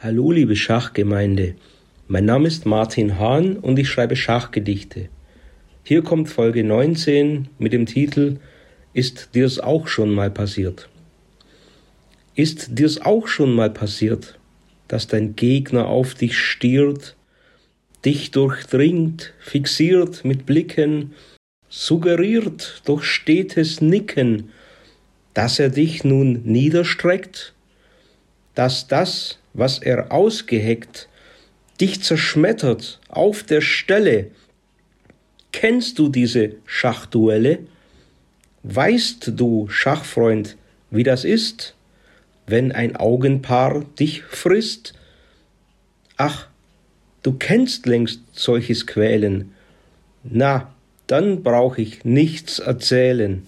Hallo liebe Schachgemeinde, mein Name ist Martin Hahn und ich schreibe Schachgedichte. Hier kommt Folge 19 mit dem Titel Ist dir's auch schon mal passiert? Ist dir's auch schon mal passiert, dass dein Gegner auf dich stiert, dich durchdringt, fixiert mit Blicken, suggeriert durch stetes Nicken, dass er dich nun niederstreckt, dass das, was er ausgeheckt, dich zerschmettert auf der Stelle. Kennst du diese Schachduelle? Weißt du, Schachfreund, wie das ist, wenn ein Augenpaar dich frisst? Ach, du kennst längst solches Quälen. Na, dann brauch ich nichts erzählen.